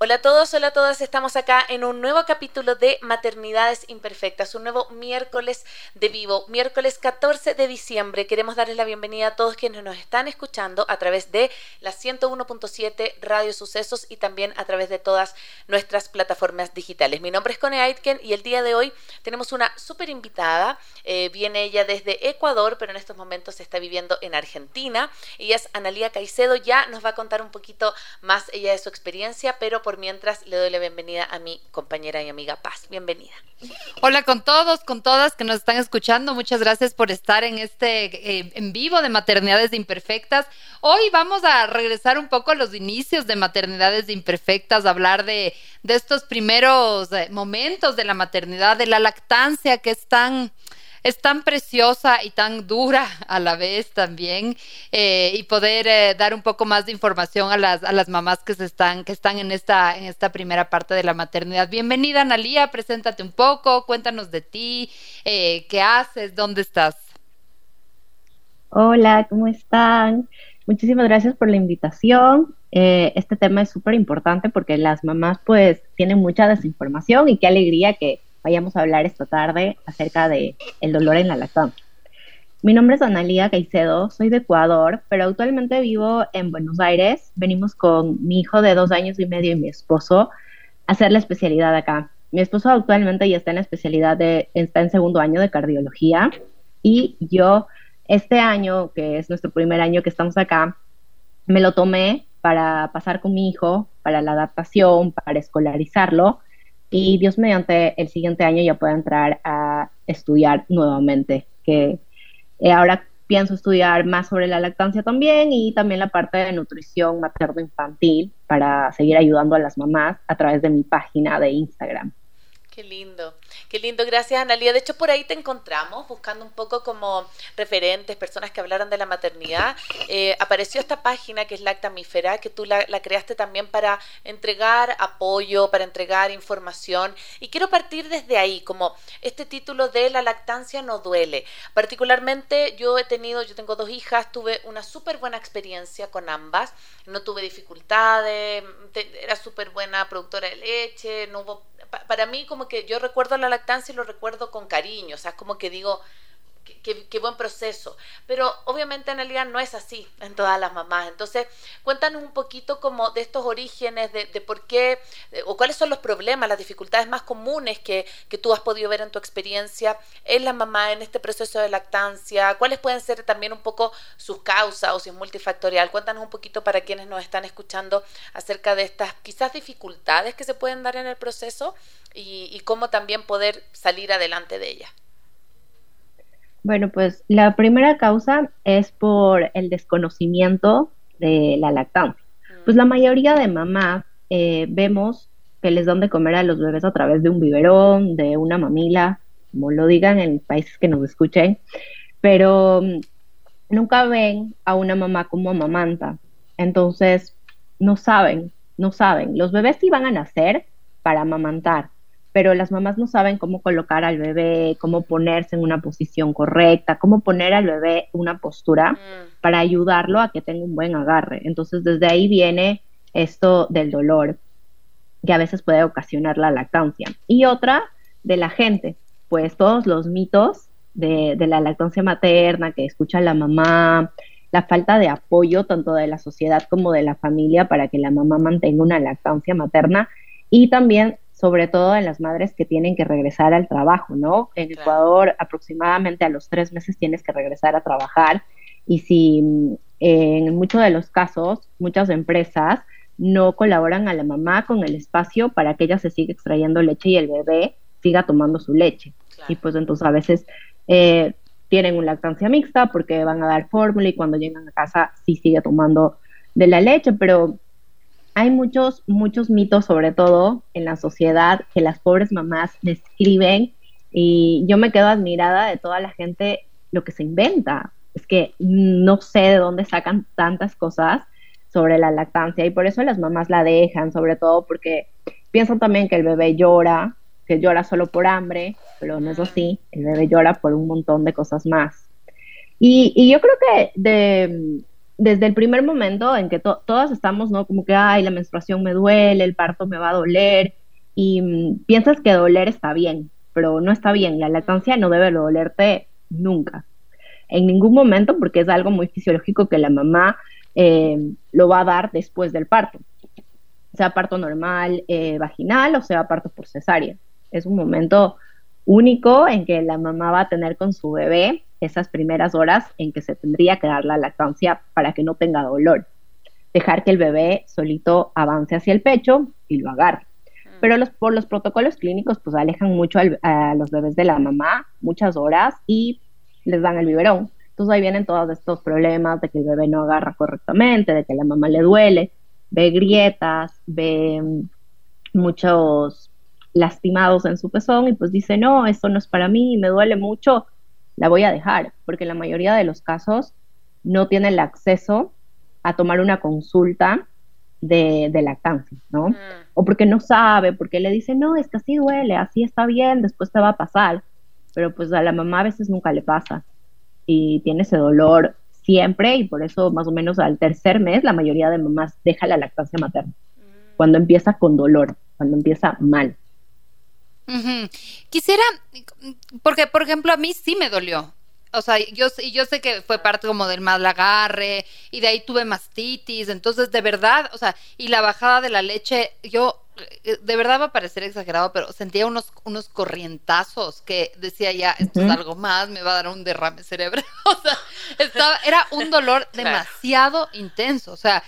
Hola a todos, hola a todas, estamos acá en un nuevo capítulo de Maternidades Imperfectas, un nuevo miércoles de vivo, miércoles 14 de diciembre. Queremos darles la bienvenida a todos quienes nos están escuchando a través de la 101.7 Radio Sucesos y también a través de todas nuestras plataformas digitales. Mi nombre es Cone Aitken y el día de hoy tenemos una súper invitada. Eh, viene ella desde Ecuador, pero en estos momentos está viviendo en Argentina. Ella es Analía Caicedo, ya nos va a contar un poquito más ella de su experiencia, pero por mientras le doy la bienvenida a mi compañera y amiga Paz. Bienvenida. Hola con todos, con todas que nos están escuchando. Muchas gracias por estar en este eh, en vivo de Maternidades Imperfectas. Hoy vamos a regresar un poco a los inicios de Maternidades Imperfectas, hablar de, de estos primeros eh, momentos de la maternidad, de la lactancia que es tan es tan preciosa y tan dura a la vez también eh, y poder eh, dar un poco más de información a las, a las mamás que están que están en esta en esta primera parte de la maternidad. Bienvenida Analía, preséntate un poco, cuéntanos de ti, eh, qué haces, dónde estás. Hola, ¿cómo están? Muchísimas gracias por la invitación. este tema es súper importante porque las mamás pues tienen mucha desinformación y qué alegría que vayamos a hablar esta tarde acerca de el dolor en la lactancia. Mi nombre es Analia Caicedo, soy de Ecuador, pero actualmente vivo en Buenos Aires. Venimos con mi hijo de dos años y medio y mi esposo a hacer la especialidad acá. Mi esposo actualmente ya está en la especialidad de, está en segundo año de cardiología y yo este año, que es nuestro primer año que estamos acá, me lo tomé para pasar con mi hijo, para la adaptación, para escolarizarlo y Dios mediante el siguiente año ya pueda entrar a estudiar nuevamente, que eh, ahora pienso estudiar más sobre la lactancia también y también la parte de nutrición materno-infantil para seguir ayudando a las mamás a través de mi página de Instagram. Qué lindo, qué lindo, gracias Analia. De hecho, por ahí te encontramos buscando un poco como referentes, personas que hablaran de la maternidad. Eh, apareció esta página que es Lactamífera, que tú la, creaste también para entregar apoyo, para entregar información. Y quiero partir desde ahí, como este título de La lactancia no duele. Particularmente yo he tenido, yo tengo dos hijas, tuve una súper buena experiencia con ambas, no tuve dificultades, era súper buena productora de leche, no hubo para mí como que yo recuerdo la lactancia y lo recuerdo con cariño, o sea, como que digo, qué, buen proceso. Pero obviamente en realidad no es así en todas las mamás. Entonces, cuéntanos un poquito como de estos orígenes, de, por qué, o cuáles son los problemas, las dificultades más comunes que, que, tú has podido ver en tu experiencia en la mamá, en este proceso de lactancia, cuáles pueden ser también un poco sus causas o si es multifactorial. Cuéntanos un poquito para quienes nos están escuchando acerca de estas quizás dificultades que se pueden dar en el proceso y, y cómo también poder salir adelante de ellas. Bueno, pues la primera causa es por el desconocimiento de la lactancia. Pues la mayoría de mamás eh, vemos que les dan de comer a los bebés a través de un biberón, de una mamila, como lo digan en países que nos escuchen, pero mm, nunca ven a una mamá como amamanta. Entonces, no saben, no saben. Los bebés sí van a nacer para amamantar, pero las mamás no saben cómo colocar al bebé, cómo ponerse en una posición correcta, cómo poner al bebé una postura mm. para ayudarlo a que tenga un buen agarre. Entonces, desde ahí viene esto del dolor que a veces puede ocasionar la lactancia. Y otra de la gente, pues todos los mitos de, de la lactancia materna que escucha la mamá, la falta de apoyo tanto de la sociedad como de la familia para que la mamá mantenga una lactancia materna y también sobre todo en las madres que tienen que regresar al trabajo, ¿no? En Ecuador aproximadamente a los tres meses tienes que regresar a trabajar y si mm, en muchos de los casos muchas empresas no colaboran a la mamá con el espacio para que ella se siga extrayendo leche y el bebé siga tomando su leche. Y pues entonces a veces eh, tienen una lactancia mixta porque van a dar fórmula y cuando llegan a casa sí sigue tomando de la leche, pero hay muchos, muchos mitos, sobre todo en la sociedad, que las pobres mamás describen y yo me quedo admirada de toda la gente lo que se inventa. Es que no sé de dónde sacan tantas cosas sobre la lactancia y por eso las mamás la dejan, sobre todo porque piensan también que el bebé llora, que llora solo por hambre, pero no es así, el bebé llora por un montón de cosas más. Y, yo creo que de, desde el primer momento en que todas estamos, ¿no? Como que, ay, la menstruación me duele, el parto me va a doler, y mm, piensas que doler está bien, pero no está bien. La lactancia no debe dolerte nunca, en ningún momento, porque es algo muy fisiológico que la mamá eh, lo va a dar después del parto, sea parto normal eh, vaginal o sea parto por cesárea. Es un momento único en que la mamá va a tener con su bebé esas primeras horas en que se tendría que dar la lactancia para que no tenga dolor. Dejar que el bebé solito avance hacia el pecho y lo agarre pero los, por los protocolos clínicos pues alejan mucho a los bebés de la mamá muchas horas y les dan el biberón. Entonces ahí vienen todos estos problemas de que el bebé no agarra correctamente, de que la mamá le duele, ve grietas, ve mm, muchos lastimados en su pezón y pues dice, no, esto no es para mí, me duele mucho, la voy a dejar, porque la mayoría de los casos no tiene el acceso a tomar una consulta de, de lactancia, ¿no? Mm. O porque no sabe, porque le dice, no, es que así duele, así está bien, después te va a pasar. Pero pues a la mamá a veces nunca le pasa y tiene ese dolor siempre y por eso más o menos al tercer mes la mayoría de mamás deja la lactancia materna. Mm. Cuando empieza con dolor, cuando empieza mal. Quisiera, porque por ejemplo a mí sí me dolió, o sea, yo, yo sé que fue parte como del mal agarre y de ahí tuve mastitis, entonces de verdad, o sea, y la bajada de la leche, yo eh, de verdad va a parecer exagerado, pero sentía unos, unos corrientazos que decía ya, esto es algo más, me va a dar un derrame cerebral. o sea, estaba, era un dolor demasiado intenso. O sea,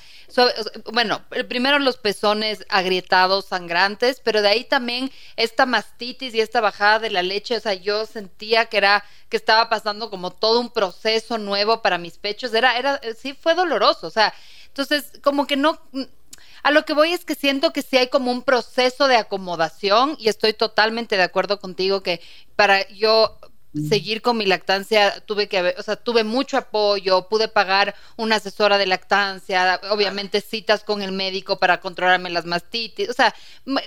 bueno, primero los pezones agrietados, sangrantes, pero de ahí también esta mastitis y esta bajada de la leche, o sea, yo sentía que era que estaba pasando como todo un proceso nuevo para mis pechos, era era sí fue doloroso, o sea, entonces como que no a lo que voy es que siento que sí hay como un proceso de acomodación y estoy totalmente de acuerdo contigo que para yo seguir con mi lactancia tuve que o sea, tuve mucho apoyo, pude pagar una asesora de lactancia, obviamente citas con el médico para controlarme las mastitis, o sea,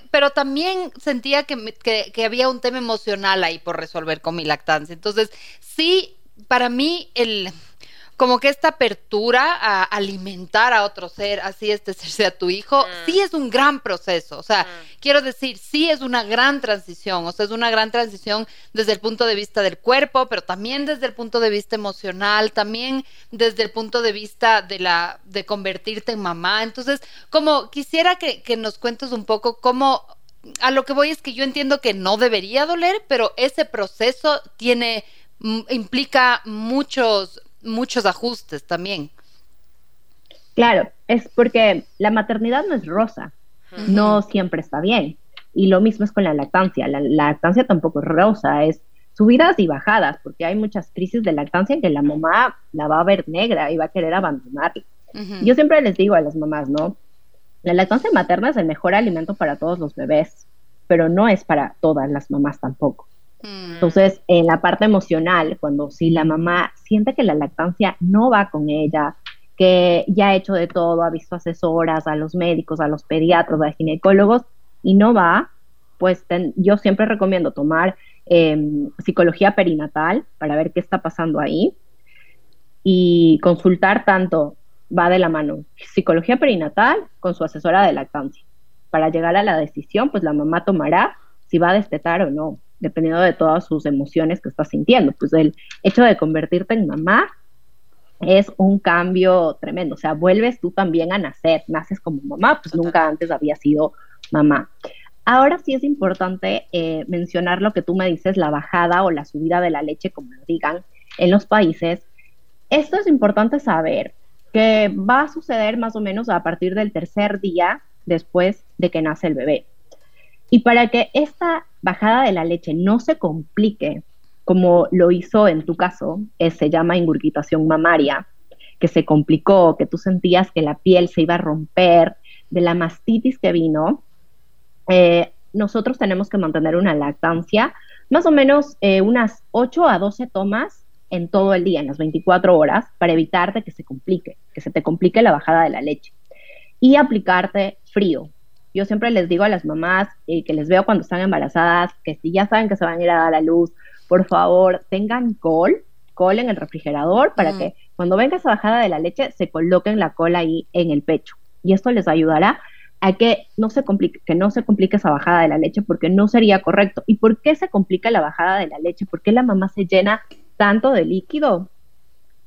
pero también sentía que, que, que había un tema emocional ahí por resolver con mi lactancia. Entonces, sí, para mí el como que esta apertura a alimentar a otro ser, así este ser sea tu hijo, mm. sí es un gran proceso. O sea, mm. quiero decir, sí es una gran transición. O sea, es una gran transición desde el punto de vista del cuerpo, pero también desde el punto de vista emocional, también desde el punto de vista de la, de convertirte en mamá. Entonces, como quisiera que, que nos cuentes un poco cómo a lo que voy es que yo entiendo que no debería doler, pero ese proceso tiene mm, implica muchos muchos ajustes también. Claro, es porque la maternidad no es rosa, no siempre está bien. Y lo mismo es con la lactancia. La, lactancia tampoco es rosa, es subidas y bajadas, porque hay muchas crisis de lactancia en que la mamá la va a ver negra y va a querer abandonarla. Yo siempre les digo a las mamás, ¿no? La lactancia materna es el mejor alimento para todos los bebés, pero no es para todas las mamás tampoco. Mm. Entonces, en la parte emocional, cuando si la mamá siente que la lactancia no va con ella, que ya ha hecho de todo, ha visto asesoras, a los médicos, a los pediatras, a los ginecólogos, y no va, pues yo siempre recomiendo tomar em, psicología perinatal para ver qué está pasando ahí y consultar tanto, va de la mano, psicología perinatal con su asesora de lactancia. Para llegar a la decisión, pues la mamá tomará si va a destetar o no dependiendo de todas sus emociones que estás sintiendo. Pues el hecho de convertirte en mamá es un cambio tremendo, o sea, vuelves tú también a nacer, naces como mamá, pues nunca antes había sido mamá. Ahora sí es importante eh, mencionar lo que tú me dices, la bajada o la subida de la leche, como lo digan en los países. Esto es importante saber que va a suceder más o menos a partir del tercer día después de que nace el bebé. Y para que esta bajada de la leche no se complique, como lo hizo en tu caso, eh, se llama ingurgitación mamaria, que se complicó, que tú sentías que la piel se iba a romper, de la mastitis que vino, eh, nosotros tenemos que mantener una lactancia, más o menos eh, unas 8 a 12 tomas en todo el día, en las 24 horas, para evitar que se complique, que se te complique la bajada de la leche. Y aplicarte frío, yo siempre les digo a las mamás eh, que les veo cuando están embarazadas que si ya saben que se van a ir a dar a luz, por favor, tengan col, col en el refrigerador para que cuando venga esa bajada de la leche, se coloquen la cola ahí en el pecho. Y esto les ayudará a que no se complique, que no se complique esa bajada de la leche porque no sería correcto. ¿Y por qué se complica la bajada de la leche? ¿Por qué la mamá se llena tanto de líquido?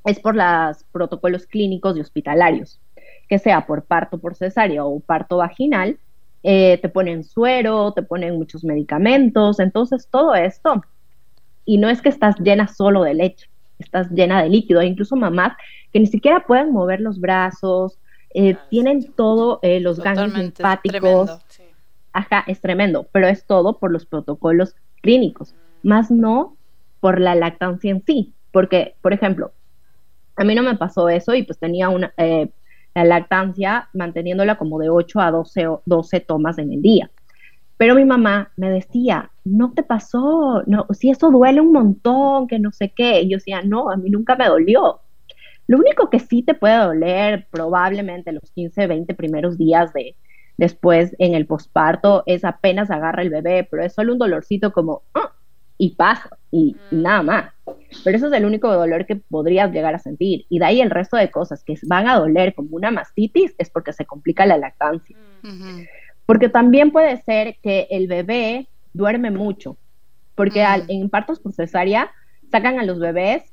Es por los protocolos clínicos y hospitalarios, que sea por parto por cesárea o parto vaginal, eh, te ponen suero, te ponen muchos medicamentos, entonces todo esto. Y no es que estás llena solo de leche, estás llena de líquido, Hay incluso mamás que ni siquiera pueden mover los brazos, eh, tienen todo, eh, los ganglios linfáticos. Ajá, es tremendo, pero es todo por los protocolos clínicos, más no por la lactancia en sí, porque, por ejemplo, a mí no me pasó eso y pues tenía una, eh, la lactancia manteniéndola como de 8 a 12, 12 tomas en el día. Pero mi mamá me decía, no te pasó, no, si eso duele un montón, que no sé qué. Y yo decía, no, a mí nunca me dolió. Lo único que sí te puede doler probablemente los 15, 20 primeros días de después en el posparto es apenas agarra el bebé, pero es solo un dolorcito como ah", y pasa y, mm. nada más. Pero eso es el único dolor que podrías llegar a sentir. Y de ahí el resto de cosas que van a doler como una mastitis es porque se complica la lactancia. Porque también puede ser que el bebé duerme mucho. Porque en partos por cesárea sacan a los bebés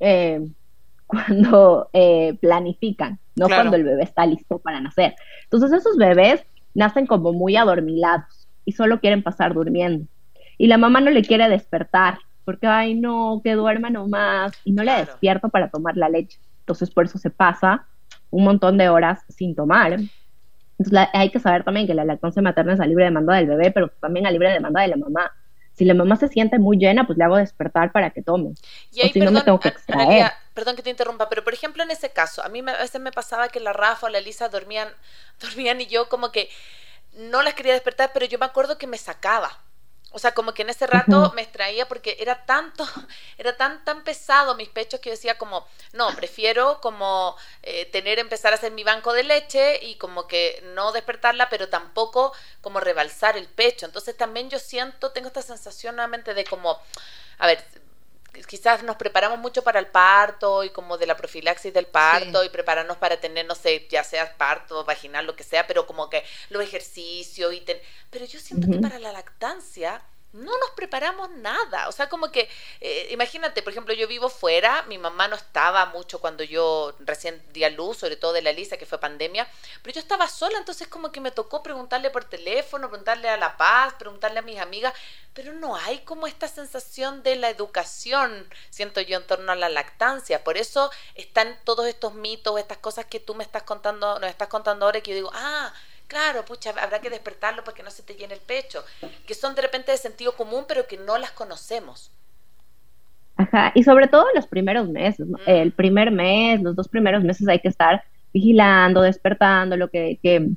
eh, cuando eh, planifican, no cuando el bebé está listo para nacer. Entonces esos bebés nacen como muy adormilados y solo quieren pasar durmiendo. Y la mamá no le quiere despertar porque, ay, no, que duerma nomás y no le despierto para tomar la leche. Entonces por eso se pasa un montón de horas sin tomar. Entonces hay que saber también que la lactancia materna es a libre demanda del bebé, pero también a libre demanda de la mamá si la mamá se siente muy llena, pues le hago despertar para que tome. Y ahí, o si no me tengo que extraer. perdón que te interrumpa, pero por ejemplo en ese caso, a mí a veces me pasaba que la Rafa o la Elisa dormían, dormían y yo como que no las quería despertar, pero yo me acuerdo que me sacaba. O sea, como que en ese rato me extraía porque era tanto, era tan, tan pesado mis pechos que yo decía como, no, prefiero como eh, tener, empezar a hacer mi banco de leche y como que no despertarla, pero tampoco como rebalsar el pecho. Entonces también yo siento, tengo esta sensación nuevamente de como, a ver, quizás nos preparamos mucho para el parto y como de la profilaxis del parto y prepararnos para tener, no sé, ya sea parto, vaginal, lo que sea, pero como que los ejercicios y... Pero yo siento que para la lactancia no nos preparamos nada. O sea, como que, eh, imagínate, por ejemplo, yo vivo fuera, mi mamá no estaba mucho cuando yo recién di a luz, sobre todo de la Elisa, que fue pandemia, pero yo estaba sola, entonces como que me tocó preguntarle por teléfono, preguntarle a La Paz, preguntarle a mis amigas, pero no hay como esta sensación de la educación, siento yo, en torno a la lactancia. Por eso están todos estos mitos, estas cosas que tú me estás contando, nos estás contando ahora, que yo digo, ah, Claro, pucha, habrá que despertarlo para que no se te llene el pecho, que son de repente de sentido común, pero que no las conocemos. Ajá, y sobre todo los primeros meses, el primer mes, los dos primeros meses hay que estar vigilando, despertando, lo que, que,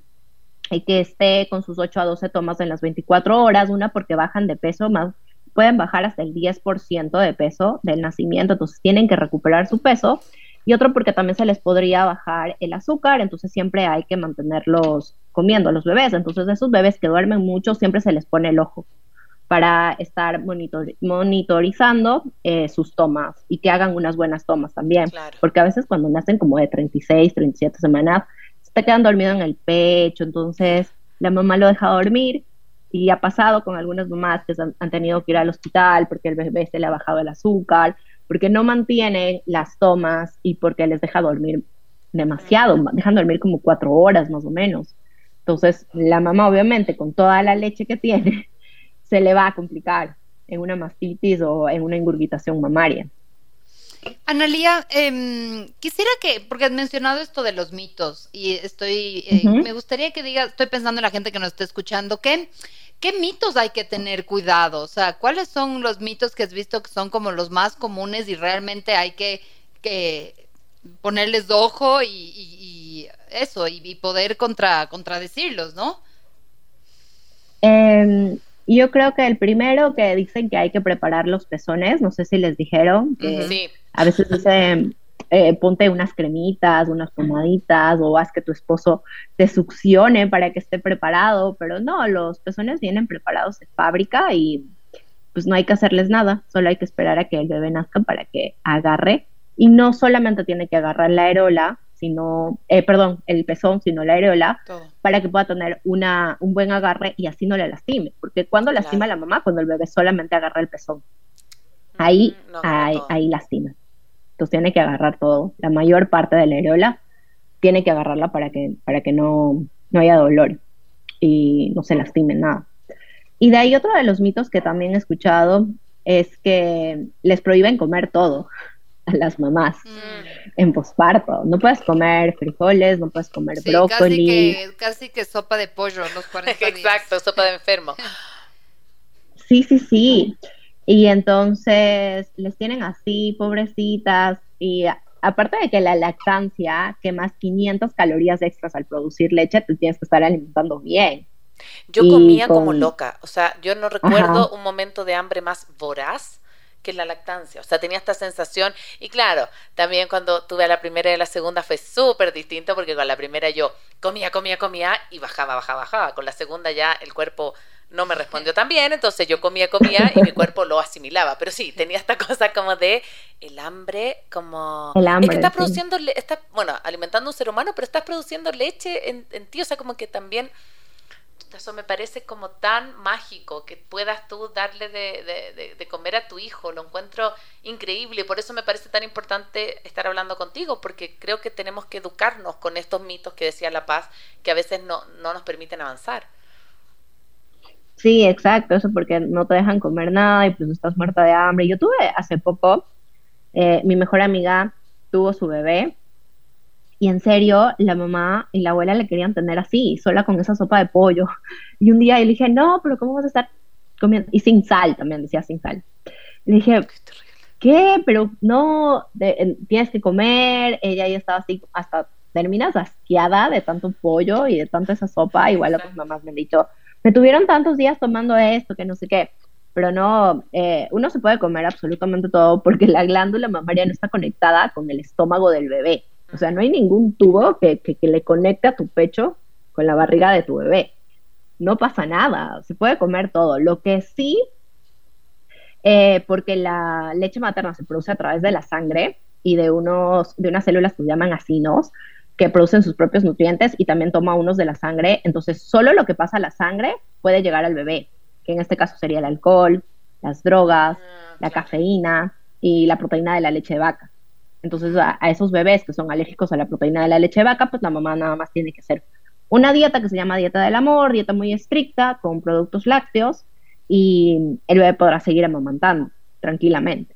que esté con sus 8 a 12 tomas en las 24 horas, una porque bajan de peso más, pueden bajar hasta el 10% de peso del nacimiento, entonces tienen que recuperar su peso, y otro porque también se les podría bajar el azúcar, entonces siempre hay que mantenerlos comiendo a los bebés. Entonces, esos bebés que duermen mucho, siempre se les pone el ojo para estar monitorizando eh, sus tomas y que hagan unas buenas tomas también. Porque a veces cuando nacen como de 36, 37 semanas, se te quedan dormidos en el pecho, entonces la mamá lo deja dormir y ha pasado con algunas mamás que han, tenido que ir al hospital porque el bebé se le ha bajado el azúcar, porque no mantienen las tomas y porque les deja dormir demasiado, dejan dormir como cuatro horas más o menos. Entonces, la mamá obviamente con toda la leche que tiene, se le va a complicar en una mastitis o en una ingurgitación mamaria. Analía, em, quisiera que, porque has mencionado esto de los mitos y estoy, eh, me gustaría que digas, estoy pensando en la gente que nos está escuchando, ¿qué, ¿qué mitos hay que tener cuidado? O sea, ¿cuáles son los mitos que has visto que son como los más comunes y realmente hay que, que ponerles ojo y eso y, poder contra, contradecirlos, ¿no? Em, yo creo que el primero que dicen que hay que preparar los pezones, no sé si les dijeron, que a veces dicen eh, ponte unas cremitas, unas pomaditas o haz que tu esposo te succione para que esté preparado, pero no, los pezones vienen preparados de fábrica y pues no hay que hacerles nada, solo hay que esperar a que el bebé nazca para que agarre Y no solamente tiene que agarrar la areola, sino, eh, perdón, el pezón, sino la areola, para que pueda tener una, un buen agarre y así no le lastime. Porque cuando lastima la mamá, cuando el bebé solamente agarra el pezón. Ahí, mm, ahí, ahí lastima. Entonces tiene que agarrar todo. La mayor parte de la areola tiene que agarrarla para que, para que no, no haya dolor y no se lastime nada. Y de ahí otro de los mitos que también he escuchado es que les prohíben comer todo a las mamás mm. en posparto. No puedes comer frijoles, no puedes comer brócoli. Casi que, casi que sopa de pollo los 40 Exacto, sopa de enfermo. Sí, sí, sí. Y entonces les tienen así, pobrecitas, y aparte de que la lactancia más 500 calorías extras al producir leche, te tienes que estar alimentando bien. Yo comía como loca, o sea, yo no recuerdo un momento de hambre más voraz que la lactancia. O sea, tenía esta sensación. Y claro, también cuando tuve a la primera y a la segunda fue súper distinto porque con la primera yo comía, comía, comía y bajaba, bajaba, bajaba. Con la segunda ya el cuerpo no me respondió tan bien, entonces yo comía, comía y mi cuerpo lo asimilaba. Pero sí, tenía esta cosa como de el hambre, como... El hambre, es que estás produciendo, está, bueno, alimentando a un ser humano, pero estás produciendo leche en, en ti, o sea, como que también... Eso me parece como tan mágico que puedas tú darle de, de, de, comer a tu hijo. Lo encuentro increíble y por eso me parece tan importante estar hablando contigo, porque creo que tenemos que educarnos con estos mitos que decía La Paz, que a veces no, no nos permiten avanzar. Sí, exacto, eso porque no te dejan comer nada y pues estás muerta de hambre. Yo tuve hace poco, eh, mi mejor amiga tuvo su bebé y en serio la mamá y la abuela le querían tener así, sola con esa sopa de pollo. Y un día le dije, no, pero ¿cómo vas a estar comiendo? Y sin sal también, decía sin sal. Le dije, ¿qué? Pero no, tienes que comer. Ella ya estaba así, hasta terminas asqueada de tanto pollo y de tanta esa sopa. Igual otras mamás me han dicho, me tuvieron tantos días tomando esto, que no sé qué. Pero no, eh, uno se puede comer absolutamente todo porque la glándula mamaria no está conectada con el estómago del bebé. O sea, no hay ningún tubo que, que, le conecte a tu pecho con la barriga de tu bebé. No pasa nada, se puede comer todo. Lo que sí, eh, porque la leche materna se produce a través de la sangre y de, unos, de unas células que se llaman acinos, que producen sus propios nutrientes y también toma unos de la sangre. Entonces, solo lo que pasa a la sangre puede llegar al bebé, que en este caso sería el alcohol, las drogas, ah, la cafeína y la proteína de la leche de vaca. Entonces, a, esos bebés que son alérgicos a la proteína de la leche vaca, pues la mamá nada más tiene que hacer una dieta que se llama dieta del amor, dieta muy estricta, con productos lácteos, y el bebé podrá seguir amamantando tranquilamente.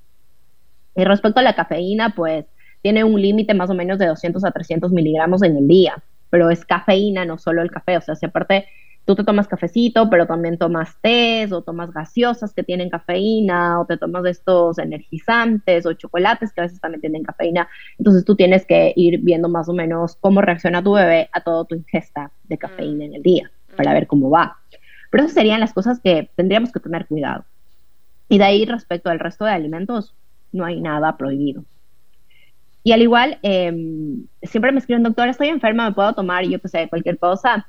Y respecto a la cafeína, pues tiene un límite más o menos de 200 a 300 miligramos en el día, pero es cafeína, no solo el café, o sea, si aparte tú te tomas cafecito, pero también tomas té o tomas gaseosas que tienen cafeína o te tomas estos energizantes o chocolates que a veces también tienen cafeína, entonces tú tienes que ir viendo más o menos cómo reacciona tu bebé a toda tu ingesta de cafeína en el día para ver cómo va. Pero esas serían las cosas que tendríamos que tener cuidado. Y de ahí respecto al resto de alimentos, no hay nada prohibido. Y al igual, em, siempre me escriben, doctor, estoy enferma, me puedo tomar, yo qué sé, cualquier cosa.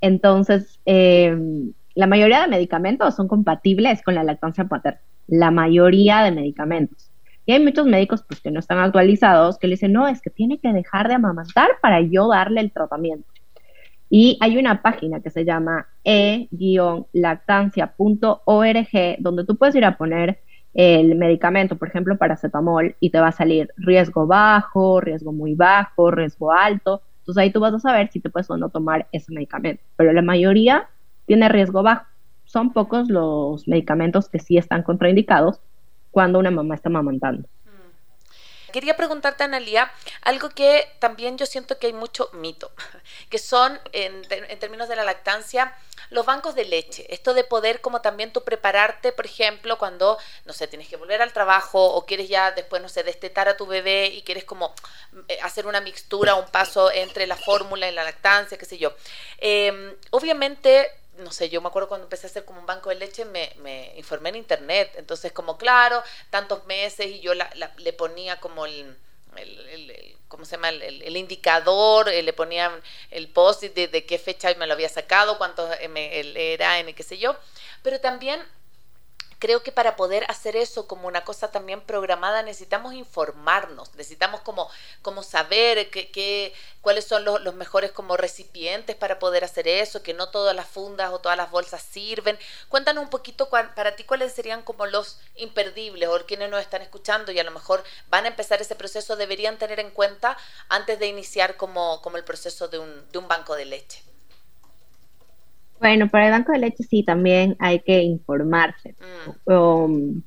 Entonces, em, la mayoría de medicamentos son compatibles con la lactancia paterna. La mayoría de medicamentos. Y hay muchos médicos pues, que no están actualizados que le dicen, no, es que tiene que dejar de amamantar para yo darle el tratamiento. Y hay una página que se llama e-lactancia.org donde tú puedes ir a poner el medicamento, por ejemplo, paracetamol, y te va a salir riesgo bajo, riesgo muy bajo, riesgo alto. Entonces ahí tú vas a saber si te puedes o no tomar ese medicamento. Pero la mayoría tiene riesgo bajo. Son pocos los medicamentos que sí están contraindicados cuando una mamá está amamantando. Quería preguntarte, Analia, algo que también yo siento que hay mucho mito, que son, en, términos de la lactancia, los bancos de leche. Esto de poder como también tú prepararte, por ejemplo, cuando, no sé, tienes que volver al trabajo o quieres ya después, no sé, destetar a tu bebé y quieres como eh, hacer una mixtura, un paso entre la fórmula y la lactancia, qué sé yo. Em, obviamente no sé, yo me acuerdo cuando empecé a hacer como un banco de leche, me, me informé en internet. Entonces, como claro, tantos meses y yo le ponía como el, ¿cómo se llama? El, indicador, eh, le ponía el post de, de, qué fecha me lo había sacado, cuánto era, en qué sé yo. Pero también creo que para poder hacer eso como una cosa también programada necesitamos informarnos, necesitamos como, como saber que, cuáles son los, los, mejores como recipientes para poder hacer eso, que no todas las fundas o todas las bolsas sirven. Cuéntanos un poquito para ti cuáles serían como los imperdibles o quienes nos están escuchando y a lo mejor van a empezar ese proceso, deberían tener en cuenta antes de iniciar como, como el proceso de un, de un banco de leche. Bueno, para el banco de leche sí, también hay que informarse, mm. um,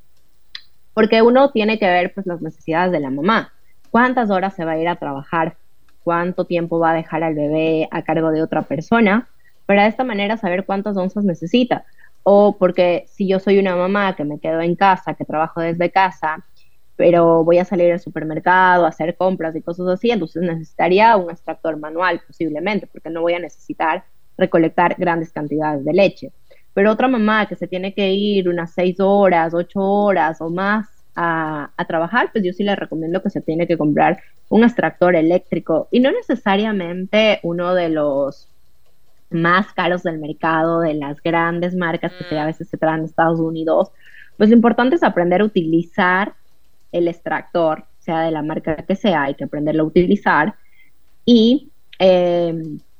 porque uno tiene que ver pues las necesidades de la mamá, cuántas horas se va a ir a trabajar, cuánto tiempo va a dejar al bebé a cargo de otra persona, para de esta manera saber cuántas onzas necesita. O porque si yo soy una mamá que me quedo en casa, que trabajo desde casa, pero voy a salir al supermercado a hacer compras y cosas así, entonces necesitaría un extractor manual posiblemente, porque no voy a necesitar recolectar grandes cantidades de leche. Pero otra mamá que se tiene que ir unas seis horas, ocho horas o más a, trabajar, pues yo sí le recomiendo que se tiene que comprar un extractor eléctrico y no necesariamente uno de los más caros del mercado, de las grandes marcas que a mm. veces se traen de Estados Unidos. Pues lo importante es aprender a utilizar el extractor, sea de la marca que sea, hay que aprenderlo a utilizar y eh,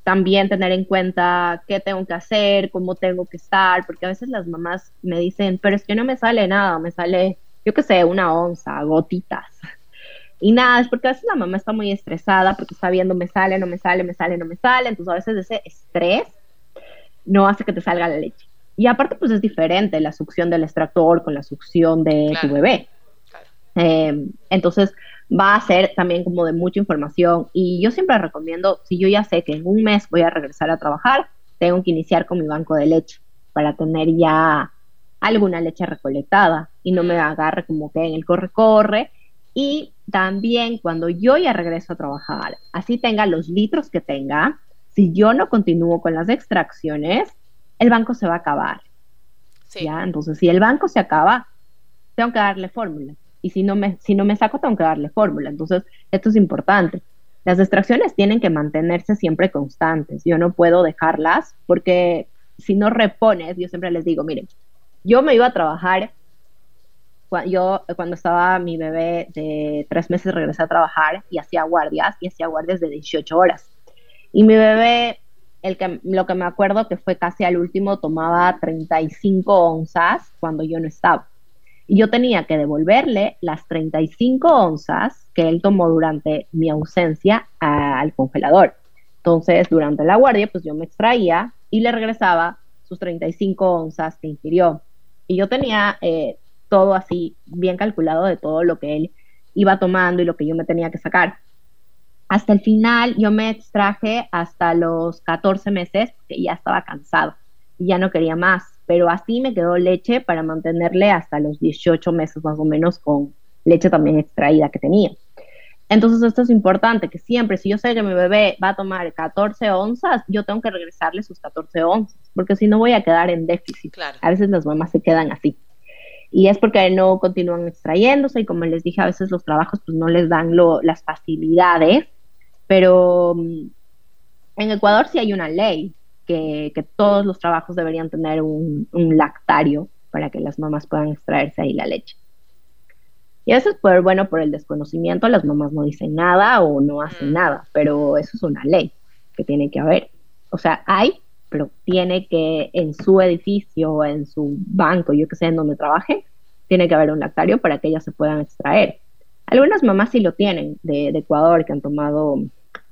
también tener en cuenta qué tengo que hacer, cómo tengo que estar, porque a veces las mamás me dicen, pero es que no me sale nada, me sale, yo qué sé, una onza, gotitas. Y nada, es porque a veces la mamá está muy estresada porque está viendo, me sale, no me sale, me sale, no me sale, entonces a veces ese estrés no hace que te salga la leche. Y aparte, pues es diferente la succión del extractor con la succión de tu bebé. Eh, entonces, va a ser también como de mucha información y yo siempre recomiendo, si yo ya sé que en un mes voy a regresar a trabajar, tengo que iniciar con mi banco de leche para tener ya alguna leche recolectada y no me agarre como que en el corre-corre. Y también cuando yo ya regreso a trabajar, así tenga los litros que tenga, si yo no continúo con las extracciones, el banco se va a acabar. ¿ya? Entonces, si el banco se acaba, tengo que darle fórmula y si no me, si no me saco tengo que darle fórmula. Entonces, esto es importante. Las extracciones tienen que mantenerse siempre constantes. Yo no puedo dejarlas porque si no repones, yo siempre les digo, miren, yo me iba a trabajar, yo cuando estaba mi bebé de tres meses regresé a trabajar y hacía guardias y hacía guardias de 18 horas. Y mi bebé, el que, lo que me acuerdo que fue casi al último, tomaba 35 onzas cuando yo no estaba y yo tenía que devolverle las 35 onzas que él tomó durante mi ausencia al congelador. Entonces, durante la guardia, pues yo me extraía y le regresaba sus 35 onzas que ingirió. Y yo tenía eh, todo así bien calculado de todo lo que él iba tomando y lo que yo me tenía que sacar. Hasta el final yo me extraje hasta los 14 meses porque ya estaba cansado y ya no quería más pero así me quedó leche para mantenerle hasta los 18 meses más o menos con leche también extraída que tenía. Entonces esto es importante, que siempre, si yo sé que mi bebé va a tomar 14 onzas, yo tengo que regresarle sus 14 onzas, porque si no voy a quedar en déficit. A veces las mamás se quedan así. Y es porque no continúan extrayéndose y como les dije, a veces los trabajos pues no les dan lo, las facilidades, pero mm, en Ecuador sí hay una ley que, todos los trabajos deberían tener un, lactario para que las mamás puedan extraerse ahí la leche. Y a veces, pues, bueno, por el desconocimiento, las mamás no dicen nada o no hacen mm. nada, pero eso es una ley que tiene que haber. O sea, hay, pero tiene que en su edificio, en su banco, yo que sé, en donde trabaje, tiene que haber un lactario para que ellas se puedan extraer. Algunas mamás sí lo tienen de Ecuador que han tomado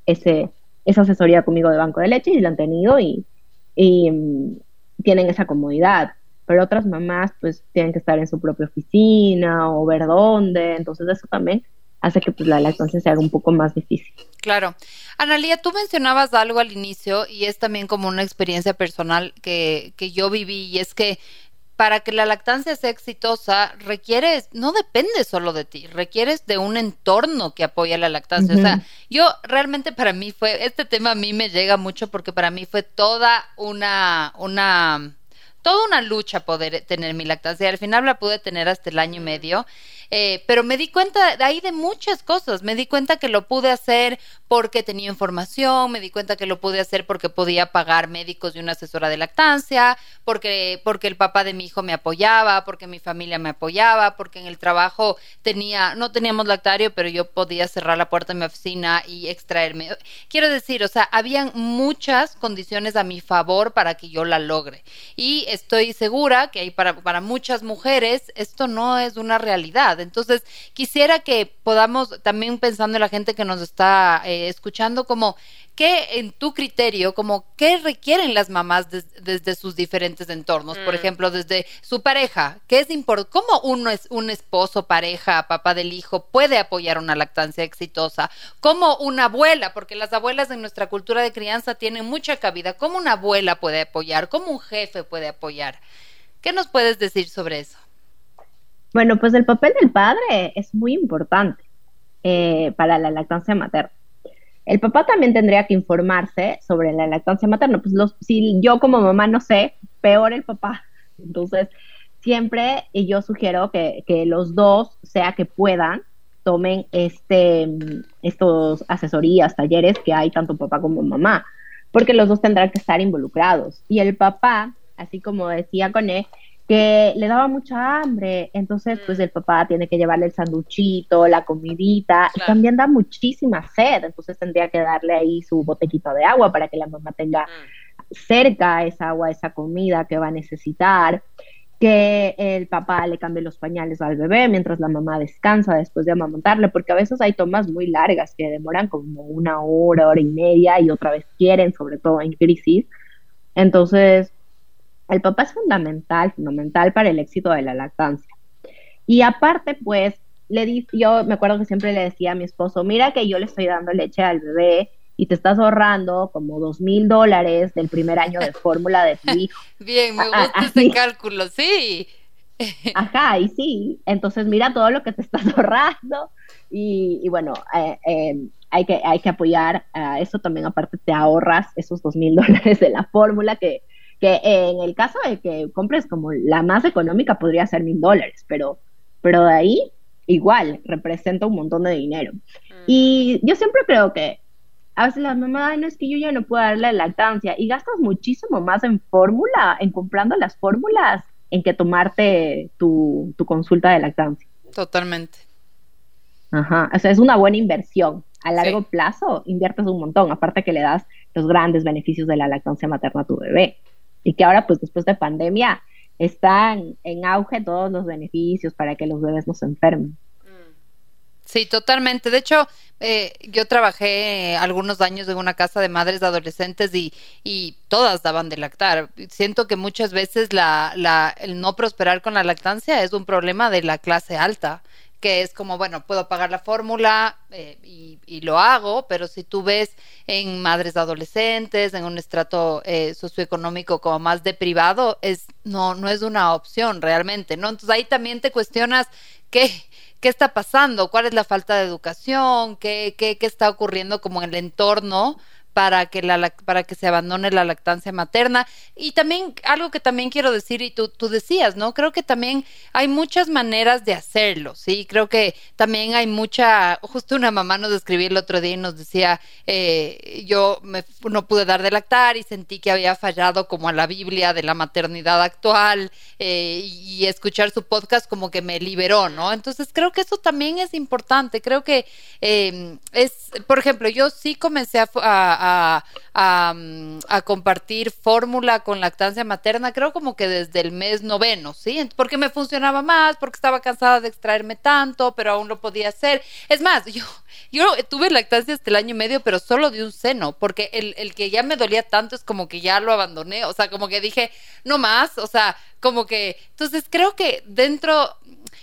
ese, esa asesoría conmigo de banco de leche y la han tenido y, mm, tienen esa comodidad. Pero otras mamás pues tienen que estar en su propia oficina o ver dónde, entonces eso también hace que pues, la lactancia se haga un poco más difícil. Claro. Analia, tú mencionabas algo al inicio y es también como una experiencia personal que, que yo viví y es que para que la lactancia sea exitosa, requieres, no depende solo de ti, requieres de un entorno que apoya la lactancia. O sea, yo realmente para mí fue, este tema a mí me llega mucho porque para mí fue toda una, una, toda una lucha poder tener mi lactancia. Al final la pude tener hasta el año y medio. Eh, pero me di cuenta de ahí de muchas cosas. Me di cuenta que lo pude hacer porque tenía información, me di cuenta que lo pude hacer porque podía pagar médicos y una asesora de lactancia, porque, porque el papá de mi hijo me apoyaba, porque mi familia me apoyaba, porque en el trabajo tenía, no teníamos lactario, pero yo podía cerrar la puerta de mi oficina y extraerme. Quiero decir, o sea, habían muchas condiciones a mi favor para que yo la logre. Y estoy segura que hay para, para muchas mujeres esto no es una realidad. Entonces, quisiera que podamos, también pensando en la gente que nos está eh, escuchando, como ¿qué en tu criterio, como qué requieren las mamás desde sus diferentes entornos? Por mm. ejemplo, desde su pareja, ¿qué es importante? ¿Cómo uno es un esposo, pareja, papá del hijo puede apoyar una lactancia exitosa? ¿Cómo una abuela, porque las abuelas en nuestra cultura de crianza tienen mucha cabida, ¿cómo una abuela puede apoyar? ¿Cómo un jefe puede apoyar? ¿Qué nos puedes decir sobre eso? Bueno, pues el papel del padre es muy importante eh, para la lactancia materna. El papá también tendría que informarse sobre la lactancia materna. Pues los, si yo como mamá no sé, peor el papá. Entonces, siempre y yo sugiero que, que los dos, sea que puedan, tomen este, estos asesorías, talleres que hay tanto papá como mamá, porque los dos tendrán que estar involucrados. Y el papá, así como decía con él, que le daba mucha hambre, entonces pues mm. el papá tiene que llevarle el sanduchito, la comidita, y también da muchísima sed, entonces tendría que darle ahí su botellito de agua para que la mamá tenga mm. cerca esa agua, esa comida que va a necesitar, que el papá le cambie los pañales al bebé mientras la mamá descansa después de amamantarle, porque a veces hay tomas muy largas que demoran como una hora, hora y media y otra vez quieren, sobre todo en crisis. Entonces, el papá es fundamental, fundamental para el éxito de la lactancia. Y aparte, pues, le di, yo me acuerdo que siempre le decía a mi esposo, mira que yo le estoy dando leche al bebé y te estás ahorrando como dos mil dólares del primer año de fórmula de tu hijo. Bien, me gusta ese cálculo, sí. Ajá, y sí, entonces mira todo lo que te estás ahorrando y, bueno, eh, eh, hay, que, hay que apoyar a eso también, aparte te ahorras esos dos mil dólares de la fórmula que que en el caso de que compres como la más económica podría ser mil dólares, pero, pero de ahí igual representa un montón de dinero. Mm. Y yo siempre creo que a veces las mamás, no es que yo ya no puedo darle lactancia y gastas muchísimo más en fórmula, en comprando las fórmulas, en que tomarte tu, tu consulta de lactancia. Totalmente. Ajá, o sea, es una buena inversión. A largo plazo inviertes un montón, aparte que le das los grandes beneficios de la lactancia materna a tu bebé y que ahora pues después de pandemia están en auge todos los beneficios para que los bebés no se enfermen. Sí, totalmente. De hecho, eh, yo trabajé algunos años en una casa de madres adolescentes y, y todas daban de lactar. Siento que muchas veces la, la, el no prosperar con la lactancia es un problema de la clase alta que es como, bueno, puedo pagar la fórmula eh, y, lo hago, pero si tú ves en madres adolescentes, en un estrato eh, socioeconómico como más de privado, es, no, no es una opción realmente, ¿no? Entonces ahí también te cuestionas qué, qué está pasando, cuál es la falta de educación, qué, qué, qué está ocurriendo como en el entorno para que, la, para que se abandone la lactancia materna. Y también algo que también quiero decir, y tú, tú decías, ¿no? Creo que también hay muchas maneras de hacerlo, ¿sí? Creo que también hay mucha, justo una mamá nos escribió el otro día y nos decía, eh, yo me, no pude dar de lactar y sentí que había fallado como a la Biblia de la maternidad actual eh, y escuchar su podcast como que me liberó, ¿no? Entonces creo que eso también es importante, creo que eh, es, por ejemplo, yo sí comencé a, compartir fórmula con lactancia materna, creo como que desde el mes noveno, ¿sí? Porque me funcionaba más, porque estaba cansada de extraerme tanto, pero aún lo podía hacer. Es más, yo, yo tuve lactancia hasta el año y medio, pero solo de un seno, porque el, el que ya me dolía tanto es como que ya lo abandoné, o sea, como que dije, no más, o sea, como que, entonces creo que dentro,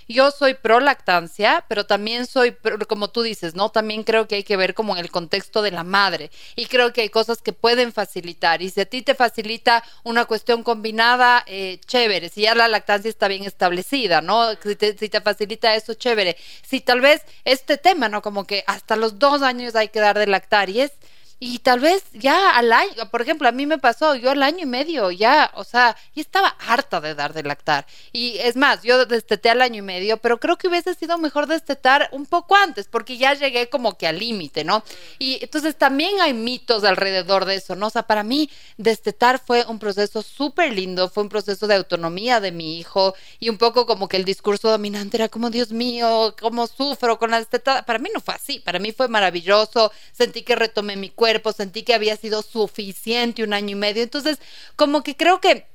yo soy pro lactancia, pero también soy, como tú dices, ¿no? También creo que hay que ver como en el contexto de la madre y creo que hay cosas que pueden facilitar y si a ti te facilita una cuestión combinada, eh, chévere, si ya la lactancia está bien establecida, ¿no? Si te, si te facilita eso, chévere. Si tal vez este tema, ¿no? Como que hasta los dos años hay que dar de lactar y es y tal vez ya al año, por ejemplo, a mí me pasó, yo al año y medio ya, o sea, y estaba harta de dar de lactar. Y es más, yo desteté al año y medio, pero creo que hubiese sido mejor destetar un poco antes, porque ya llegué como que al límite, ¿no? Y entonces también hay mitos alrededor de eso, ¿no? O sea, para mí destetar fue un proceso súper lindo, fue un proceso de autonomía de mi hijo y un poco como que el discurso dominante era como, Dios mío, cómo sufro con la destetada. Para mí no fue así, para mí fue maravilloso, sentí que retomé mi cuerpo sentí que había sido suficiente un año y medio. Entonces, como que creo que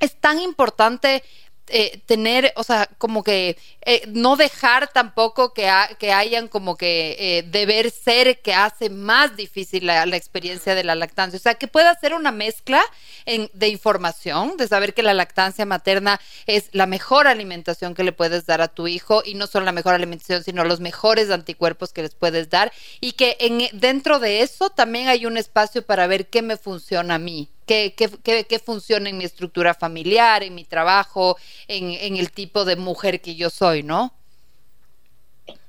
es tan importante eh, tener, o sea, como que eh, no dejar tampoco que, que hayan como que eh, deber ser que hace más difícil la, experiencia de la lactancia. O sea, que pueda ser una mezcla de información, de saber que la lactancia materna es la mejor alimentación que le puedes dar a tu hijo y no solo la mejor alimentación, sino los mejores anticuerpos que les puedes dar y que en, dentro de eso también hay un espacio para ver qué me funciona a mí qué, funciona en mi estructura familiar, en mi trabajo, en, el tipo de mujer que yo soy, ¿no?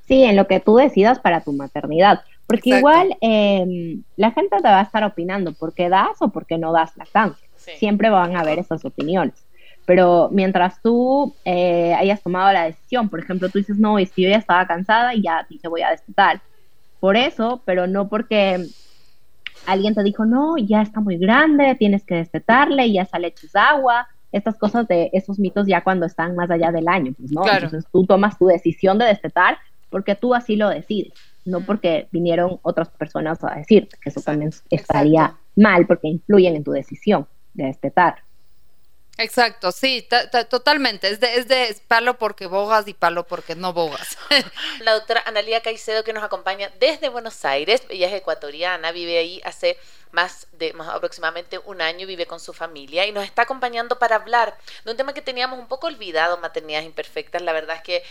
Sí, en lo que tú decidas para tu maternidad. Porque igual em, la gente te va a estar opinando por qué das o por qué no das lactancia. Siempre van a haber esas opiniones. Pero mientras tú eh, hayas tomado la decisión, por ejemplo, tú dices, no, es que yo ya estaba cansada y ya dije voy a destetar. Por eso, pero no porque alguien te dijo, no, ya está muy grande, tienes que destetarle, ya sale agua, estas cosas de esos mitos ya cuando están más allá del año, pues, ¿no? Entonces tú tomas tu decisión de destetar porque tú así lo decides, no porque vinieron otras personas a decirte, que eso también estaría mal porque influyen en tu decisión de destetar. Exacto, sí, totalmente. Es de, es de palo porque bogas y palo porque no bogas. La doctora Analia Caicedo que nos acompaña desde Buenos Aires, ella es ecuatoriana, vive ahí hace más de más aproximadamente un año, vive con su familia y nos está acompañando para hablar de un tema que teníamos un poco olvidado, maternidades imperfectas. La verdad es que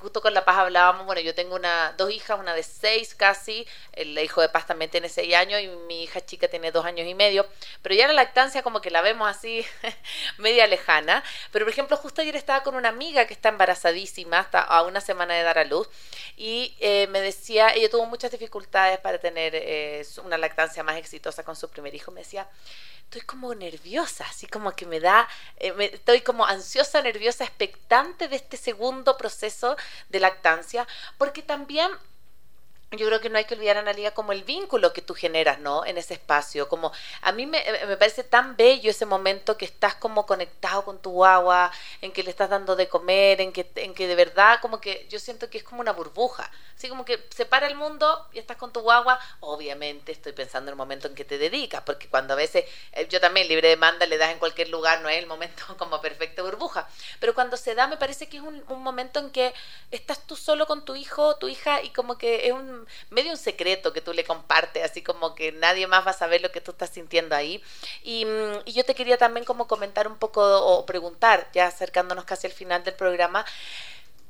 justo con La Paz hablábamos, bueno, yo tengo una, dos hijas, una de seis casi, el hijo de Paz también tiene seis años y mi hija chica tiene dos años y medio, pero ya la lactancia como que la vemos así media lejana. Pero por ejemplo, justo ayer estaba con una amiga que está embarazadísima, hasta a una semana de dar a luz, y eh, me decía, ella tuvo muchas dificultades para tener eh, una lactancia más exitosa con su primer hijo, me decía, estoy como nerviosa, así como que me da, eh, estoy como ansiosa, nerviosa, expectante de este segundo proceso de lactancia, porque también yo creo que no hay que olvidar, Analia, como el vínculo que tú generas, ¿no? En ese espacio. Como a mí me, me, parece tan bello ese momento que estás como conectado con tu agua, en que le estás dando de comer, en que, en que de verdad como que yo siento que es como una burbuja. Así como que se para el mundo y estás con tu guagua. Obviamente estoy pensando en el momento en que te dedicas, porque cuando a veces eh, yo también libre demanda le das en cualquier lugar, no es el momento como perfecta burbuja. Pero cuando se da me parece que es un, un momento en que estás tú solo con tu hijo, tu hija y como que es un medio un secreto que tú le compartes, así como que nadie más va a saber lo que tú estás sintiendo ahí. Y, mm, yo te quería también como comentar un poco o preguntar, ya acercándonos casi al final del programa,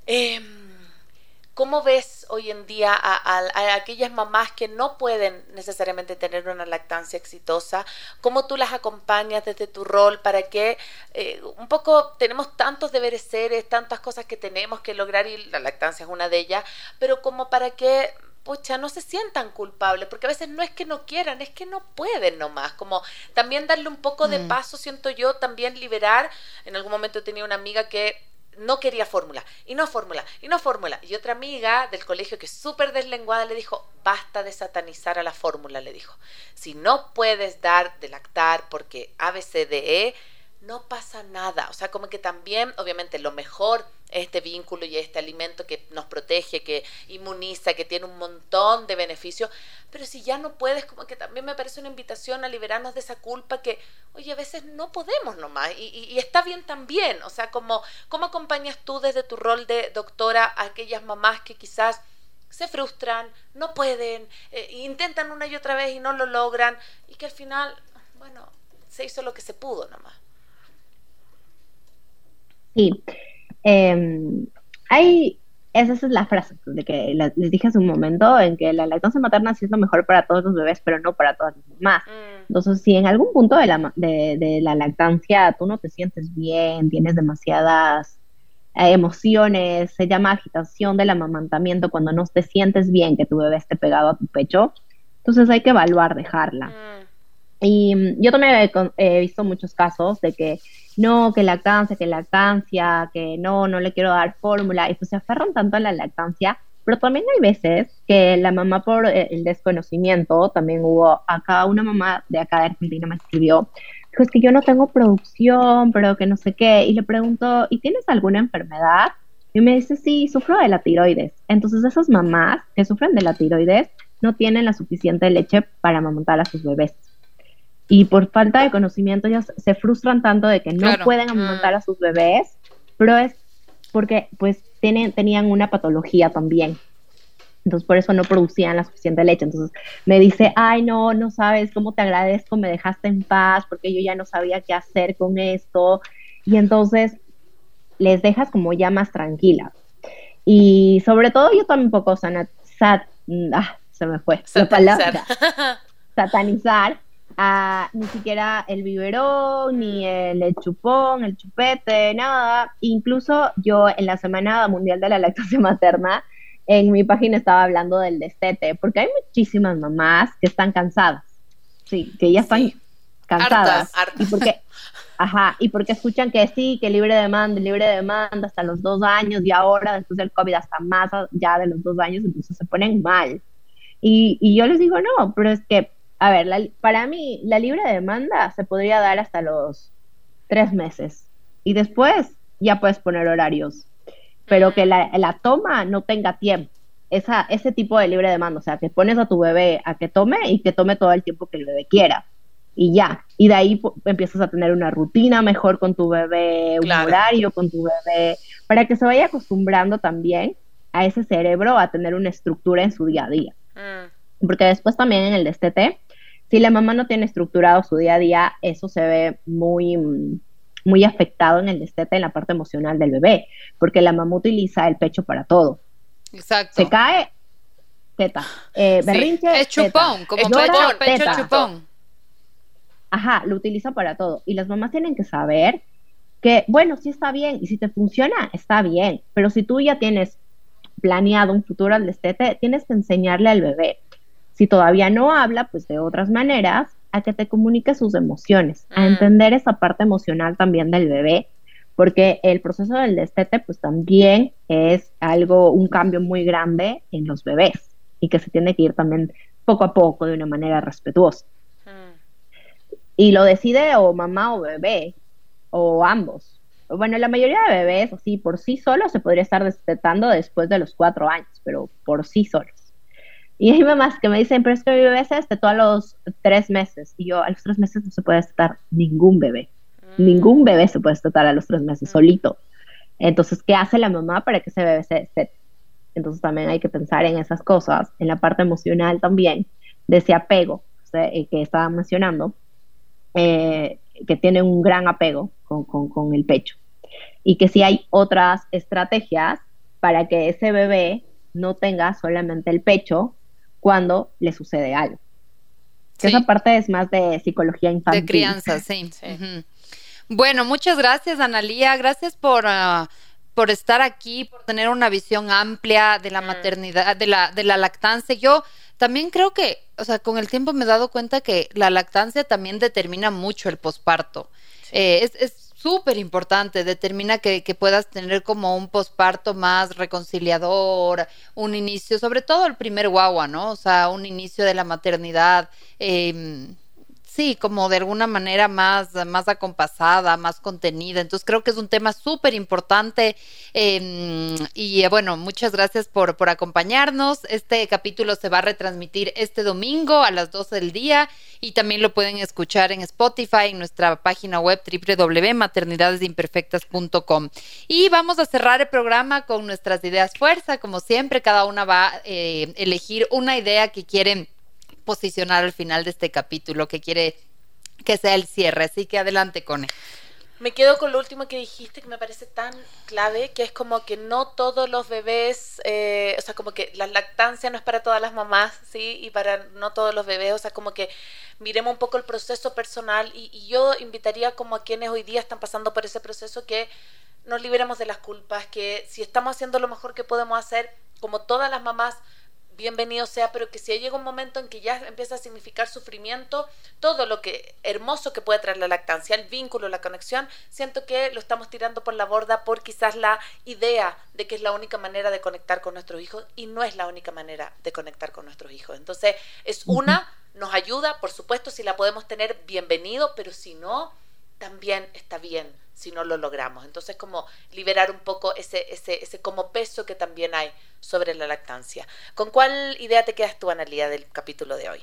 em, ¿Cómo ves hoy en día a, aquellas mamás que no pueden necesariamente tener una lactancia exitosa? ¿Cómo tú las acompañas desde tu rol para que eh, un poco tenemos tantos deberes seres, tantas cosas que tenemos que lograr y la lactancia es una de ellas, pero como para que pucha, no se sientan culpables, porque a veces no es que no quieran, es que no pueden nomás, como también darle un poco de mm. paso, siento yo, también liberar, en algún momento tenía una amiga que no quería fórmula, y no fórmula, y no fórmula, y otra amiga del colegio que es súper deslenguada le dijo, basta de satanizar a la fórmula, le dijo, si no puedes dar de lactar porque ABCDE, no pasa nada. O sea, como que también, obviamente, lo mejor es este vínculo y este alimento que nos protege, que inmuniza, que tiene un montón de beneficios. Pero si ya no puedes, como que también me parece una invitación a liberarnos de esa culpa que, oye, a veces no podemos nomás. Y, y, está bien también. O sea, como, ¿cómo acompañas tú desde tu rol de doctora a aquellas mamás que quizás se frustran, no pueden, eh, intentan una y otra vez y no lo logran, y que al final, bueno, se hizo lo que se pudo nomás. Sí. Em, hay, esa es la frase de que les dije hace un momento, en que la lactancia materna sí es lo mejor para todos los bebés, pero no para todas las mamás. Mm. Entonces, si en algún punto de la, de, la lactancia tú no te sientes bien, tienes demasiadas eh, emociones, se llama agitación del amamantamiento, cuando no te sientes bien que tu bebé esté pegado a tu pecho, Entonces hay que evaluar dejarla. Mm. Y mm, yo también he, visto muchos casos de que no, que lactancia, que lactancia, que no, no le quiero dar fórmula, y pues se aferran tanto a la lactancia, pero también hay veces que la mamá por eh, el desconocimiento, también hubo acá una mamá de acá de Argentina me escribió, dijo es que yo no tengo producción, pero que no sé qué, y le pregunto, ¿y tienes alguna enfermedad? Y me dice, sí, sufro de la tiroides. Entonces esas mamás que sufren de la tiroides no tienen la suficiente leche para amamantar a sus bebés y por falta de conocimiento ellas se frustran tanto de que no pueden amamantar a sus bebés, pero es porque pues tienen, tenían una patología también. Entonces por eso no producían la suficiente leche. Entonces me dice, ay no, no sabes cómo te agradezco, me dejaste en paz porque yo ya no sabía qué hacer con esto. Y entonces les dejas como ya más tranquila. Y sobre todo yo también un poco sana, sat, ah, se me fue la palabra, satanizar ni siquiera el biberón, ni el, chupón, el chupete, nada. Incluso yo en la Semana Mundial de la Lactancia Materna, en mi página estaba hablando del destete, porque hay muchísimas mamás que están cansadas, sí, que ya están cansadas. Y porque, ajá, y porque escuchan que sí, que libre demanda, libre demanda hasta los dos años y ahora después del COVID hasta más ya de los dos años, entonces se ponen mal. Y, y yo les digo, no, pero es que a ver, para mí la libre demanda se podría dar hasta los tres meses y después ya puedes poner horarios, pero que la, toma no tenga tiempo. Esa, ese tipo de libre demanda, o sea, que pones a tu bebé a que tome y que tome todo el tiempo que el bebé quiera y ya. Y de ahí empiezas a tener una rutina mejor con tu bebé, un horario con tu bebé, para que se vaya acostumbrando también a ese cerebro a tener una estructura en su día a día. Mm. Porque después también en el destete si la mamá no tiene estructurado su día a día, eso se ve muy, muy afectado en el destete, en la parte emocional del bebé, porque la mamá utiliza el pecho para todo. Exacto. Se cae, teta. Eh, berrinche, Es chupón, como pecho, chupón. Ajá, lo utiliza para todo. Y las mamás tienen que saber que, bueno, sí está bien, y si te funciona, está bien, pero si tú ya tienes planeado un futuro al destete, tienes que enseñarle al bebé si todavía no habla, pues de otras maneras, a que te comunique sus emociones, a mm. entender esa parte emocional también del bebé, porque el proceso del destete pues también es algo, un cambio muy grande en los bebés y que se tiene que ir también poco a poco de una manera respetuosa. Mm. Y lo decide o mamá o bebé, o ambos. Bueno, la mayoría de bebés, así por sí solos, se podría estar destetando después de los cuatro años, pero por sí solos. Y hay mamás que me dicen, pero es que mi bebé se destetó a los tres meses. Y yo, a los tres meses no se puede destetar ningún bebé. Mm. Ningún bebé se puede destetar a los tres meses mm. solito. Entonces, ¿qué hace la mamá para que ese bebé se destete? Entonces también hay que pensar en esas cosas, en la parte emocional también, de ese apego eh, que estaba mencionando, eh, que tiene un gran apego con, con el pecho. Y que si hay otras estrategias para que ese bebé no tenga solamente el pecho, cuando le sucede algo. Esa parte es más de psicología infantil. De crianza, sí. Bueno, muchas gracias, Analía. Gracias por, ah, por estar aquí, por tener una visión amplia de la mm. maternidad, de la, de la lactancia. Yo también creo que, o sea, con el tiempo me he dado cuenta que la lactancia también determina mucho el posparto. Eh, es, es súper importante, determina que, que, puedas tener como un posparto más reconciliador, un inicio, sobre todo el primer guagua, ¿no? O sea, un inicio de la maternidad. Eh, sí, como de alguna manera más, más acompasada, más contenida. Entonces creo que es un tema súper importante em, y eh, bueno, muchas gracias por, por acompañarnos. Este capítulo se va a retransmitir este domingo a las 12 del día y también lo pueden escuchar en Spotify, en nuestra página web www.maternidadesimperfectas.com. Y vamos a cerrar el programa con nuestras ideas fuerza. Como siempre, cada una va a eh, elegir una idea que quieren posicionar al final de este capítulo, que quiere que sea el cierre. Así que adelante, Cone. Me quedo con lo último que dijiste, que me parece tan clave, que es como que no todos los bebés, eh, o sea, como que la lactancia no es para todas las mamás, ¿sí? Y para no todos los bebés, o sea, como que miremos un poco el proceso personal y, y yo invitaría como a quienes hoy día están pasando por ese proceso que nos liberemos de las culpas, que si estamos haciendo lo mejor que podemos hacer, como todas las mamás, bienvenido sea, pero que si llega un momento en que ya empieza a significar sufrimiento, todo lo que hermoso que puede traer la lactancia, el vínculo, la conexión, siento que lo estamos tirando por la borda por quizás la idea de que es la única manera de conectar con nuestros hijos y no es la única manera de conectar con nuestros hijos. Entonces, es una, nos ayuda, por supuesto, si la podemos tener, bienvenido, pero si no, también está bien si no lo logramos. Entonces, como liberar un poco ese, ese, ese como peso que también hay sobre la lactancia. ¿Con cuál idea te quedas tú, Analia, del capítulo de hoy?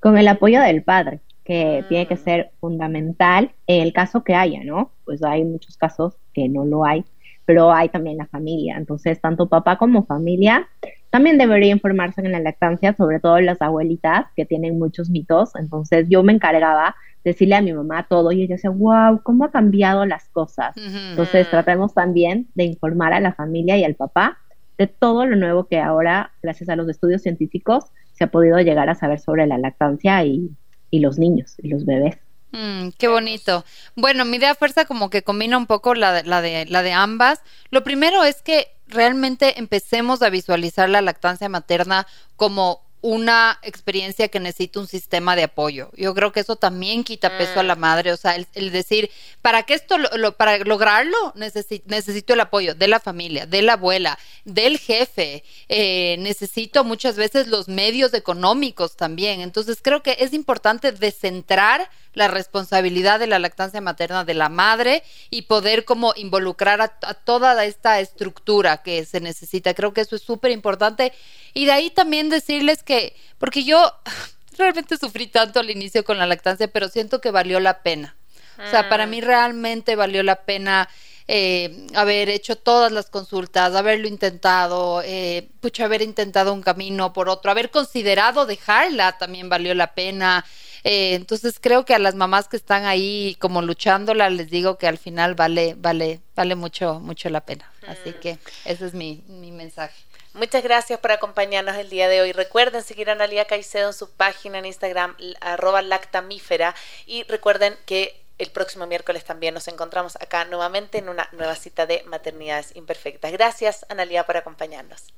Con el apoyo del padre, que mm. tiene que ser fundamental en el caso que haya, ¿no? Pues hay muchos casos que no lo hay, pero hay también la familia. Entonces, tanto papá como familia también debería informarse en la lactancia, sobre todo las abuelitas que tienen muchos mitos. Entonces, yo me encargaba decirle a mi mamá todo y ella decía, wow, ¿cómo ha cambiado las cosas? Entonces tratemos también de informar a la familia y al papá de todo lo nuevo que ahora, gracias a los estudios científicos, se ha podido llegar a saber sobre la lactancia y, y los niños y los bebés. Mm, qué bonito. Bueno, mi idea fuerza como que combina un poco la la, de, la de ambas. Lo primero es que realmente empecemos a visualizar la lactancia materna como una experiencia que necesita un sistema de apoyo. Yo creo que eso también quita peso a la mm. madre, o sea, el, decir, para que esto, lo, para lograrlo, necesito el apoyo de la familia, de la abuela, del jefe, eh, necesito muchas veces los medios económicos también. Entonces creo que es importante descentrar la responsabilidad de la lactancia materna de la madre y poder como involucrar a, toda esta estructura que se necesita. Creo que eso es súper importante. Y de ahí también decirles que, porque yo realmente sufrí tanto al inicio con la lactancia, pero siento que valió la pena. O sea, para mí mm. realmente valió la pena eh, haber hecho todas las consultas, haberlo intentado, eh, pucha, haber intentado un camino por otro, haber considerado dejarla también valió la pena. Eh, entonces creo que a las mamás que están ahí como luchándola les digo que al final vale, vale, vale mucho, mucho la pena. Así mm. que ese es mi, mi mensaje. Muchas gracias por acompañarnos el día de hoy. Recuerden seguir a Analia Caicedo en su página en Instagram, arroba lactamífera. Y recuerden que el próximo miércoles también nos encontramos acá nuevamente en una nueva cita de Maternidades Imperfectas. Gracias, Analia, por acompañarnos.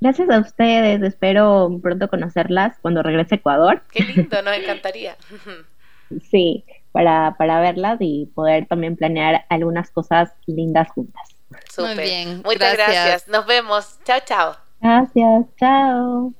Gracias a ustedes, espero pronto conocerlas cuando regrese a Ecuador. Qué lindo, nos encantaría. sí, para, para verlas y poder también planear algunas cosas lindas juntas. Muy bien. Muchas gracias. gracias. Nos vemos. Chao, chao. Gracias. Chao.